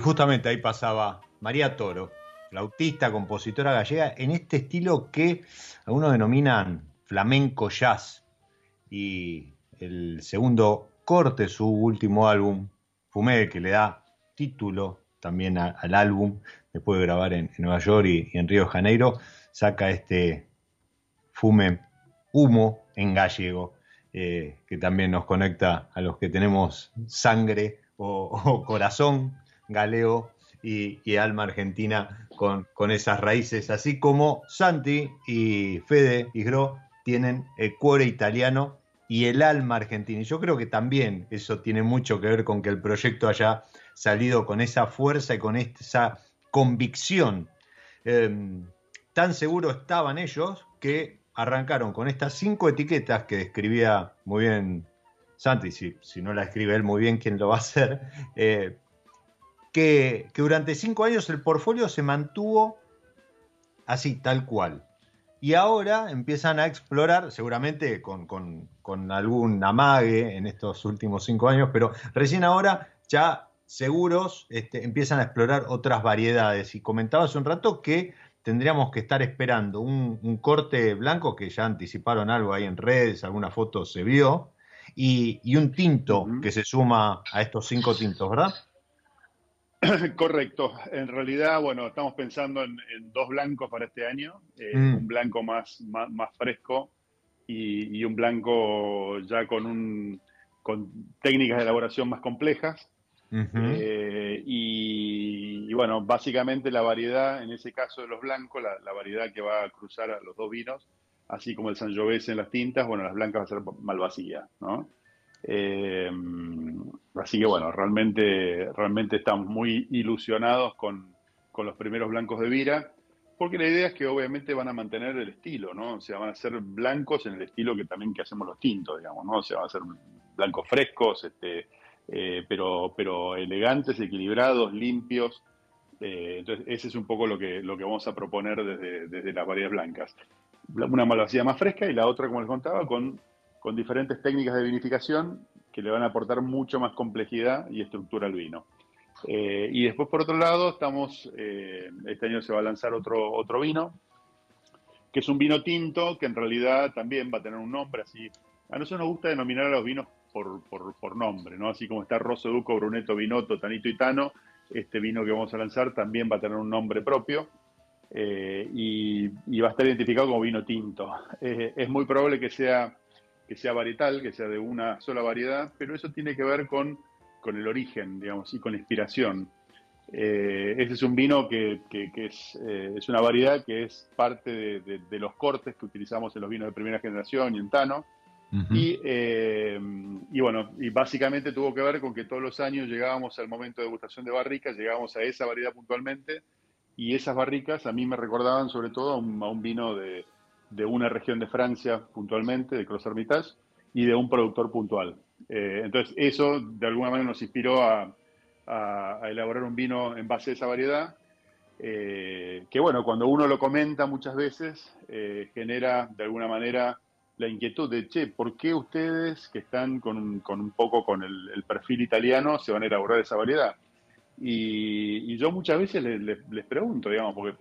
Y justamente ahí pasaba María Toro, flautista, compositora gallega, en este estilo que algunos denominan flamenco jazz. Y el segundo corte, su último álbum, Fumé, que le da título también al álbum, después de grabar en, Nueva York y, en Río de Janeiro, saca este Fume Humo en gallego, eh, que también nos conecta a los que tenemos sangre o corazón galeo y, alma argentina con, esas raíces, así como Santi y Fede y Gro tienen el cuore italiano y el alma argentina. Y yo creo que también eso tiene mucho que ver con que el proyecto haya salido con esa fuerza y con esa convicción. Em, tan seguro estaban ellos que arrancaron con estas cinco etiquetas que describía muy bien Santi, si, si no la escribe él muy bien, ¿quién lo va a hacer? Eh, que, durante cinco años el portfolio se mantuvo así, tal cual. Y ahora empiezan a explorar, seguramente con, algún amague en estos últimos cinco años, pero recién ahora ya seguros este, empiezan a explorar otras variedades. Y comentaba hace un rato que tendríamos que estar esperando un, corte blanco, que ya anticiparon algo ahí en redes, alguna foto se vio, y, un tinto que se suma a estos cinco tintos, ¿verdad? Correcto. En realidad, bueno, estamos pensando en, dos blancos para este año. Eh, mm. Un blanco más, más, fresco y, un blanco ya con, un, con técnicas de elaboración más complejas. Eh, y, bueno, básicamente la variedad, en ese caso de los blancos, la, variedad que va a cruzar a los dos vinos, así como el Sangiovese en las tintas, bueno, las blancas va a ser Malvasía, ¿no? Eh, así que bueno, realmente, realmente estamos muy ilusionados con, los primeros blancos de Vira, porque la idea es que obviamente van a mantener el estilo, ¿no? O sea, van a ser blancos en el estilo que también que hacemos los tintos, digamos, ¿no? O sea, van a ser blancos frescos, este, eh, pero, pero elegantes, equilibrados, limpios, Eh, entonces, ese es un poco lo que, lo que vamos a proponer desde, las variedades blancas. Una malvasía más fresca y la otra, como les contaba, con, con diferentes técnicas de vinificación que le van a aportar mucho más complejidad y estructura al vino. Eh, y después, por otro lado, estamos, eh, este año se va a lanzar otro, otro vino, que es un vino tinto, que en realidad también va a tener un nombre así. A nosotros nos gusta denominar a los vinos por, por, nombre, ¿no? Así como está Rosso Duco, Bruneto, Vinoto, Tanito y Tano, este vino que vamos a lanzar también va a tener un nombre propio eh, y, va a estar identificado como vino tinto. es muy probable que sea, que sea varietal, que sea de una sola variedad, pero eso tiene que ver con con el origen, digamos, y con la inspiración. Eh, ese es un vino que, es, eh, es, una variedad que es parte de, los cortes que utilizamos en los vinos de primera generación y en Tano. y, eh, y, bueno, y básicamente tuvo que ver con que todos los años llegábamos al momento de degustación de barricas, llegábamos a esa variedad puntualmente, y esas barricas a mí me recordaban sobre todo a un, vino de, de, una región de Francia puntualmente, de Clos Hermitage, y de un productor puntual. Eh, entonces, eso de alguna manera nos inspiró a, elaborar un vino en base a esa variedad, eh, que bueno, cuando uno lo comenta muchas veces, eh, genera de alguna manera la inquietud de, che, ¿por qué ustedes que están con, un poco con el, perfil italiano se van a elaborar esa variedad? Y, yo muchas veces les, pregunto, digamos, porque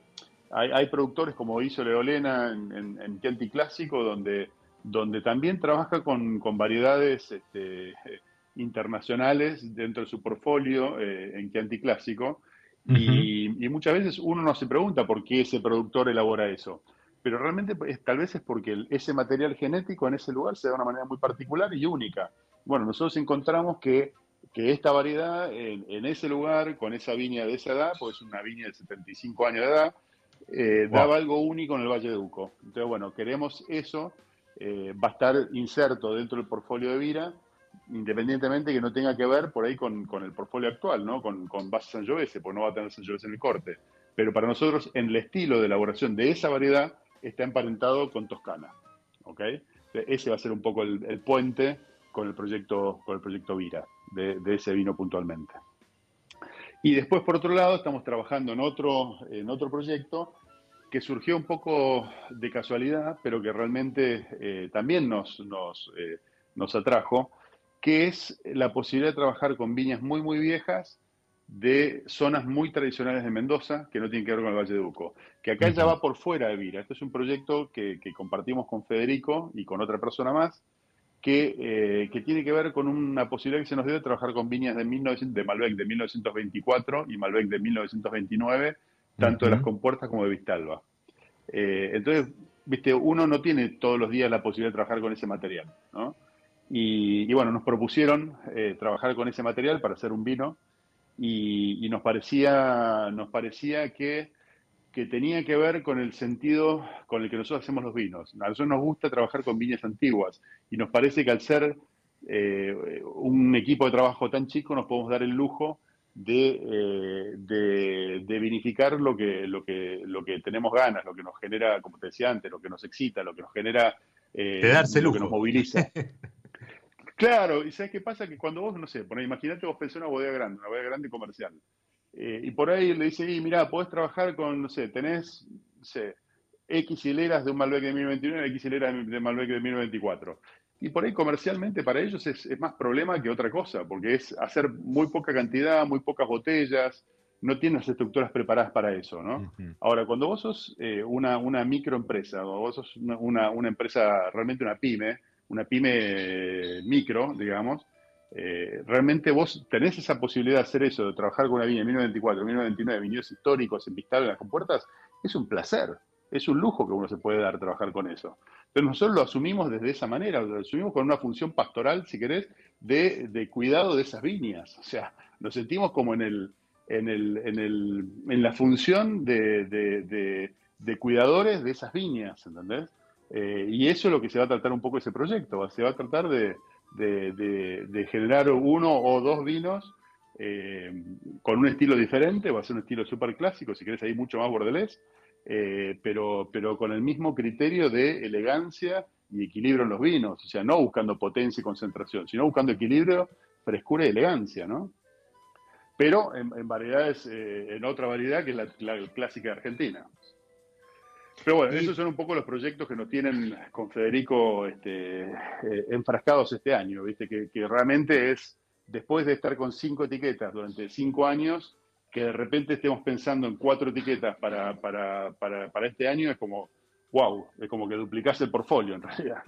hay, productores como hizo Leolena en, en, en Chianti Clásico, donde donde también trabaja con, variedades este, internacionales dentro de su portfolio eh, en Chianti Clásico. y, muchas veces uno no se pregunta por qué ese productor elabora eso. Pero realmente tal vez es porque ese material genético en ese lugar se da de una manera muy particular y única. Bueno, nosotros encontramos que, esta variedad en, ese lugar, con esa viña de esa edad, pues es una viña de 75 años de edad, eh, daba algo único en el Valle de Uco. Entonces, bueno, queremos eso eh, va a estar inserto dentro del portfolio de Vira, independientemente que no tenga que ver por ahí con, el portfolio actual, ¿no? Con, con base Sangiovese, porque no va a tener Sangiovese en el corte. Pero para nosotros, en el estilo de elaboración de esa variedad, está emparentado con Toscana. ¿ok? Ese va a ser un poco el, puente con el proyecto, con el proyecto Vira, de, de, ese vino puntualmente. Y después, por otro lado, estamos trabajando en otro, en otro proyecto que surgió un poco de casualidad, pero que realmente eh, también nos, nos, eh, nos, atrajo, que es la posibilidad de trabajar con viñas muy, muy viejas de zonas muy tradicionales de Mendoza, que no tienen que ver con el Valle de Uco, que acá ya va por fuera de Vira. Este es un proyecto que, compartimos con Federico y con otra persona más, que, eh, que, tiene que ver con una posibilidad que se nos dio de trabajar con viñas de, 1900, de Malbec de 1924 y Malbec de 1929, tanto de las compuertas como de Vistalba. Eh, entonces, viste, uno no tiene todos los días la posibilidad de trabajar con ese material, ¿no? Y, bueno, nos propusieron eh, trabajar con ese material para hacer un vino y, nos parecía, nos parecía que, que, tenía que ver con el sentido con el que nosotros hacemos los vinos. A nosotros nos gusta trabajar con viñas antiguas y nos parece que al ser eh, un equipo de trabajo tan chico nos podemos dar el lujo eh, de, de, vinificar lo que, lo, que, lo que tenemos ganas, lo que nos genera, como te decía antes, lo que nos excita, lo que nos genera, eh, lo que nos moviliza. claro, y ¿sabes qué pasa? Que cuando vos, no sé, imagínate vos pensás una bodega grande, una bodega grande comercial, eh, y por ahí le dice, y mira, podés trabajar con, no sé, tenés, no sé, X hileras de un Malbec de 1021 y X hileras de Malbec de 1024. Y por ahí comercialmente para ellos es, más problema que otra cosa, porque es hacer muy poca cantidad, muy pocas botellas, no tienen las estructuras preparadas para eso, ¿no? Ahora, cuando vos sos eh, una, una, microempresa, o vos sos una, una, empresa, realmente una pyme, una pyme micro, digamos, eh, realmente vos tenés esa posibilidad de hacer eso, de trabajar con una viña en 1924, 1929, viñedos históricos en en las compuertas, es un placer, es un lujo que uno se puede dar trabajar con eso. Pero nosotros lo asumimos desde esa manera, lo asumimos con una función pastoral, si querés, de, cuidado de esas viñas. O sea, nos sentimos como en, el, en, el, en, el, en la función de, cuidadores de esas viñas, ¿entendés? Eh, y eso es lo que se va a tratar un poco ese proyecto. Se va a tratar de, generar uno o dos vinos eh, con un estilo diferente, va a ser un estilo súper clásico, si querés ahí mucho más bordelés, eh, pero, pero con el mismo criterio de elegancia y equilibrio en los vinos, o sea, no buscando potencia y concentración, sino buscando equilibrio, frescura y elegancia, ¿no? pero en, variedades, eh, en otra variedad que es la, clásica argentina. Pero bueno, esos son un poco los proyectos que nos tienen con Federico este, eh, enfrascados este año, ¿viste? Que, realmente es, después de estar con cinco etiquetas durante cinco años, que de repente estemos pensando en cuatro etiquetas para, para, para, para este año, es como, wow, es como que duplicás el portfolio en realidad.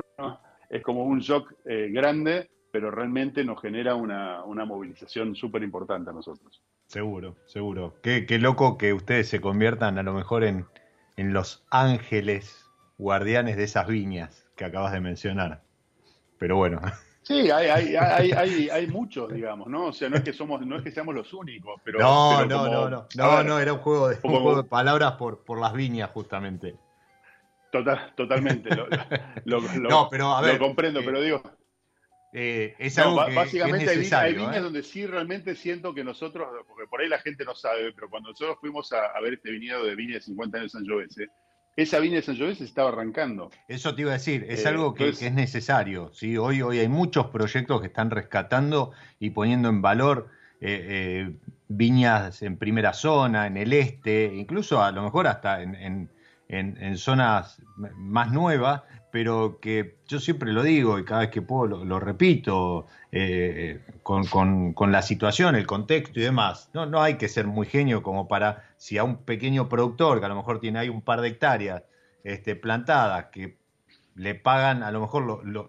Es como un shock eh, grande pero realmente nos genera una, movilización súper importante a nosotros. Seguro, seguro. Qué, qué, loco que ustedes se conviertan a lo mejor en, en los ángeles guardianes de esas viñas que acabas de mencionar. Pero bueno. Sí, hay, hay, hay, hay, hay muchos, digamos, ¿no? O sea, no es que somos, no es que seamos los únicos, pero. No, no, no, no, no, no, era un juego de, un juego de palabras por, por las viñas, justamente. Total, totalmente. Lo, no, pero a ver, lo comprendo, eh, pero digo, eh, es algo que, básicamente hay, viñas ¿eh? donde sí realmente siento que nosotros, porque por ahí la gente no sabe, pero cuando nosotros fuimos a, ver este viñedo de viña de 50 años de San Giovese, esa viña de San Giovese estaba arrancando. Eso te iba a decir, es eh, algo que, es necesario. ¿sí? Hoy, hoy hay muchos proyectos que están rescatando y poniendo en valor viñas en primera zona, en el este, incluso a lo mejor hasta en, en zonas más nuevas, pero que yo siempre lo digo y cada vez que puedo lo, repito, eh, con, la situación, el contexto y demás. No, no hay que ser muy genio como para, si a un pequeño productor que a lo mejor tiene ahí un par de hectáreas este, plantadas, que le pagan a lo mejor lo,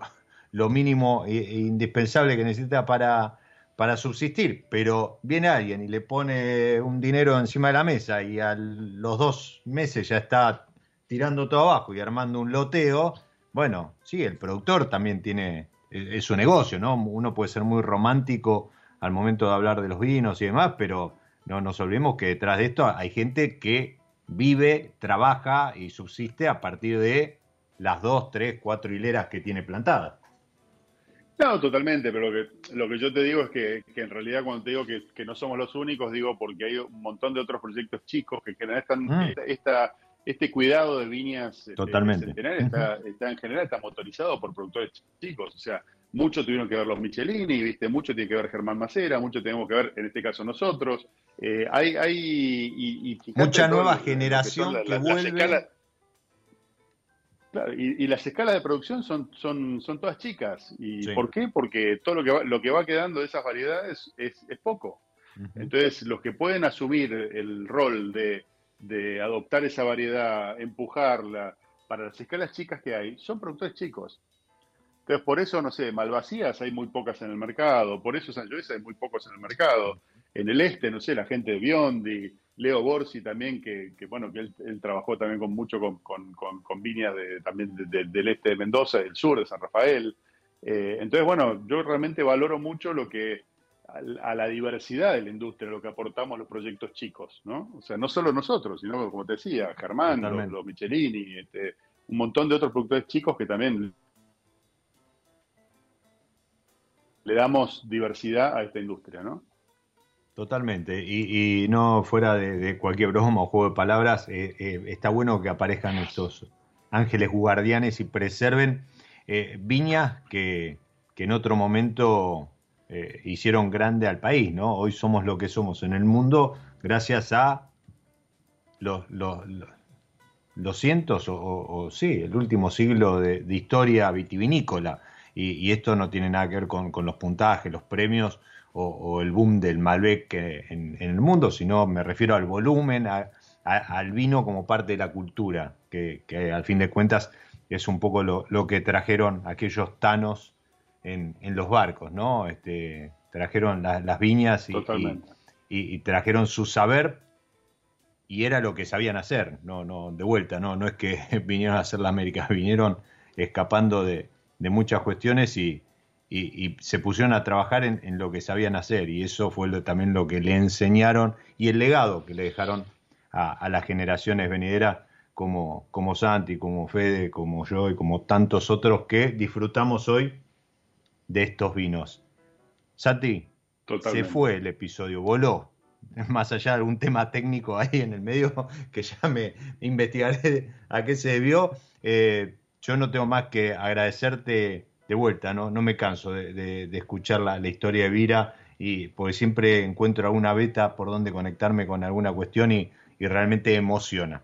lo, mínimo e, e indispensable que necesita para, para subsistir, pero viene alguien y le pone un dinero encima de la mesa y a los dos meses ya está tirando todo abajo y armando un loteo, bueno, sí, el productor también tiene, e, es su negocio, ¿no? Uno puede ser muy romántico al momento de hablar de los vinos y demás, pero no nos olvidemos que detrás de esto hay gente que vive, trabaja y subsiste a partir de las dos, tres, cuatro hileras que tiene plantadas. No, totalmente, pero lo que, lo que yo te digo es que, en realidad cuando te digo que, no somos los únicos, digo porque hay un montón de otros proyectos chicos que generan mm. esta este cuidado de viñas este, Totalmente. está, en general está motorizado por productores chicos, o sea, mucho tuvieron que ver los Michelini, viste, mucho tiene que ver Germán Macera, mucho tenemos que ver, en este caso nosotros. Eh, hay, hay y, mucha nueva generación que, vuelve. y, las escalas de producción son, son, son todas chicas. ¿Y por qué? Porque todo lo que va, lo que va quedando de esas variedades es, es poco. Entonces, los que pueden asumir el rol de de adoptar esa variedad, empujarla para las escalas chicas que hay, son productores chicos. Entonces, por eso, no sé, Malvasías hay muy pocas en el mercado, por eso San Luis hay muy pocos en el mercado. En el este, no sé, la gente de Biondi, Leo Borsi también, que, bueno, que él, trabajó también con mucho con, con, con, viñas de, también del este de Mendoza, del sur, de San Rafael. Eh, entonces, bueno, yo realmente valoro mucho lo que a la diversidad de la industria, lo que aportamos los proyectos chicos, ¿no? O sea, no solo nosotros, sino, como te decía, Germán, los, Michelini, este, un montón de otros productores chicos que también le damos diversidad a esta industria, ¿no? Totalmente, y, no fuera de, cualquier broma o juego de palabras, eh, eh, está bueno que aparezcan estos ángeles guardianes y preserven eh, viñas que, que en otro momento eh, hicieron grande al país, ¿no? Hoy somos lo que somos en el mundo gracias a los, cientos o, sí, el último siglo de, historia vitivinícola. Y, esto no tiene nada que ver con, los puntajes, los premios o, el boom del Malbec en, el mundo, sino me refiero al volumen, al vino como parte de la cultura, que, al fin de cuentas es un poco lo que trajeron aquellos tanos en, los barcos, ¿no? Este, trajeron las viñas y, trajeron su saber y era lo que sabían hacer, no, no, de vuelta, no, no es que vinieron a hacer la América, vinieron escapando de, muchas cuestiones y, se pusieron a trabajar en, lo que sabían hacer y eso fue también lo que le enseñaron y el legado que le dejaron a, las generaciones venideras como, como Santi, como Fede, como yo y como tantos otros que disfrutamos hoy de estos vinos. Sati, se fue el episodio, voló. Más allá de algún tema técnico ahí en el medio, que ya me investigaré a qué se debió, eh, yo no tengo más que agradecerte de vuelta, no, no me canso de, escuchar la, historia de Vira y porque siempre encuentro alguna beta por donde conectarme con alguna cuestión y, realmente emociona.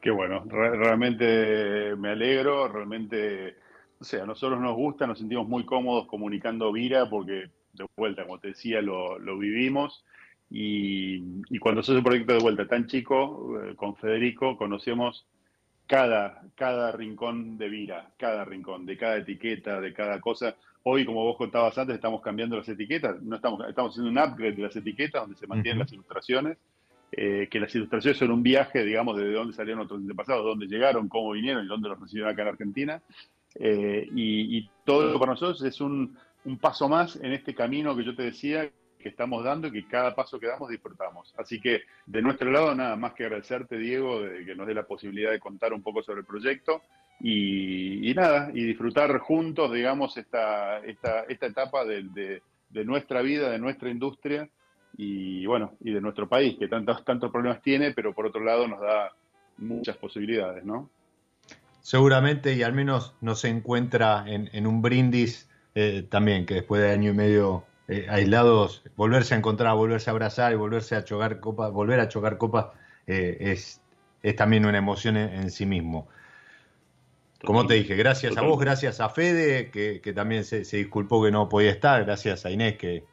Qué bueno, realmente me alegro, realmente, o sea, a nosotros nos gusta, nos sentimos muy cómodos comunicando Vira porque de vuelta, como te decía, lo, vivimos y, cuando sos un proyecto de vuelta tan chico, eh, con Federico conocemos cada, cada rincón de Vira, cada rincón, de cada etiqueta, de cada cosa. Hoy, como vos contabas antes, estamos cambiando las etiquetas, no estamos, estamos haciendo un upgrade de las etiquetas donde se mantienen las ilustraciones, eh, que las ilustraciones son un viaje, digamos, de dónde salieron otros antepasados, dónde llegaron, cómo vinieron y dónde los recibieron acá en Argentina. Eh, y, todo todo para nosotros es un, paso más en este camino que yo te decía que estamos dando y que cada paso que damos disfrutamos. Así que de nuestro lado, nada más que agradecerte, Diego, de que nos dé la posibilidad de contar un poco sobre el proyecto y, nada, y disfrutar juntos, digamos, esta, esta, esta etapa de, nuestra vida, de nuestra industria y bueno, y de nuestro país, que tantos, tantos problemas tiene, pero por otro lado nos da muchas posibilidades, ¿no? Seguramente, y al menos nos encuentra en, un brindis eh, también, que después de año y medio eh, aislados, volverse a encontrar, volverse a abrazar y volverse a chocar copas, volver a chocar copas, eh, es, es también una emoción en sí mismo. Como te dije, gracias a vos, gracias a Fede, que, también se, disculpó que no podía estar, gracias a Inés, que,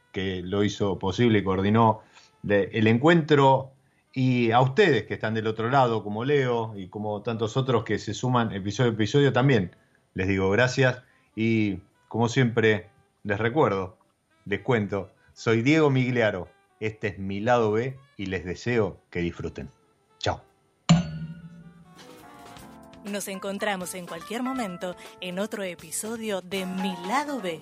lo hizo posible y coordinó el encuentro, y a ustedes que están del otro lado, como Leo y como tantos otros que se suman episodio a episodio también. Les digo gracias y, como siempre, les recuerdo, les cuento, soy Diego Migliaro, este es mi lado B y les deseo que disfruten. Chao. Nos encontramos en cualquier momento en otro episodio de Mi lado B.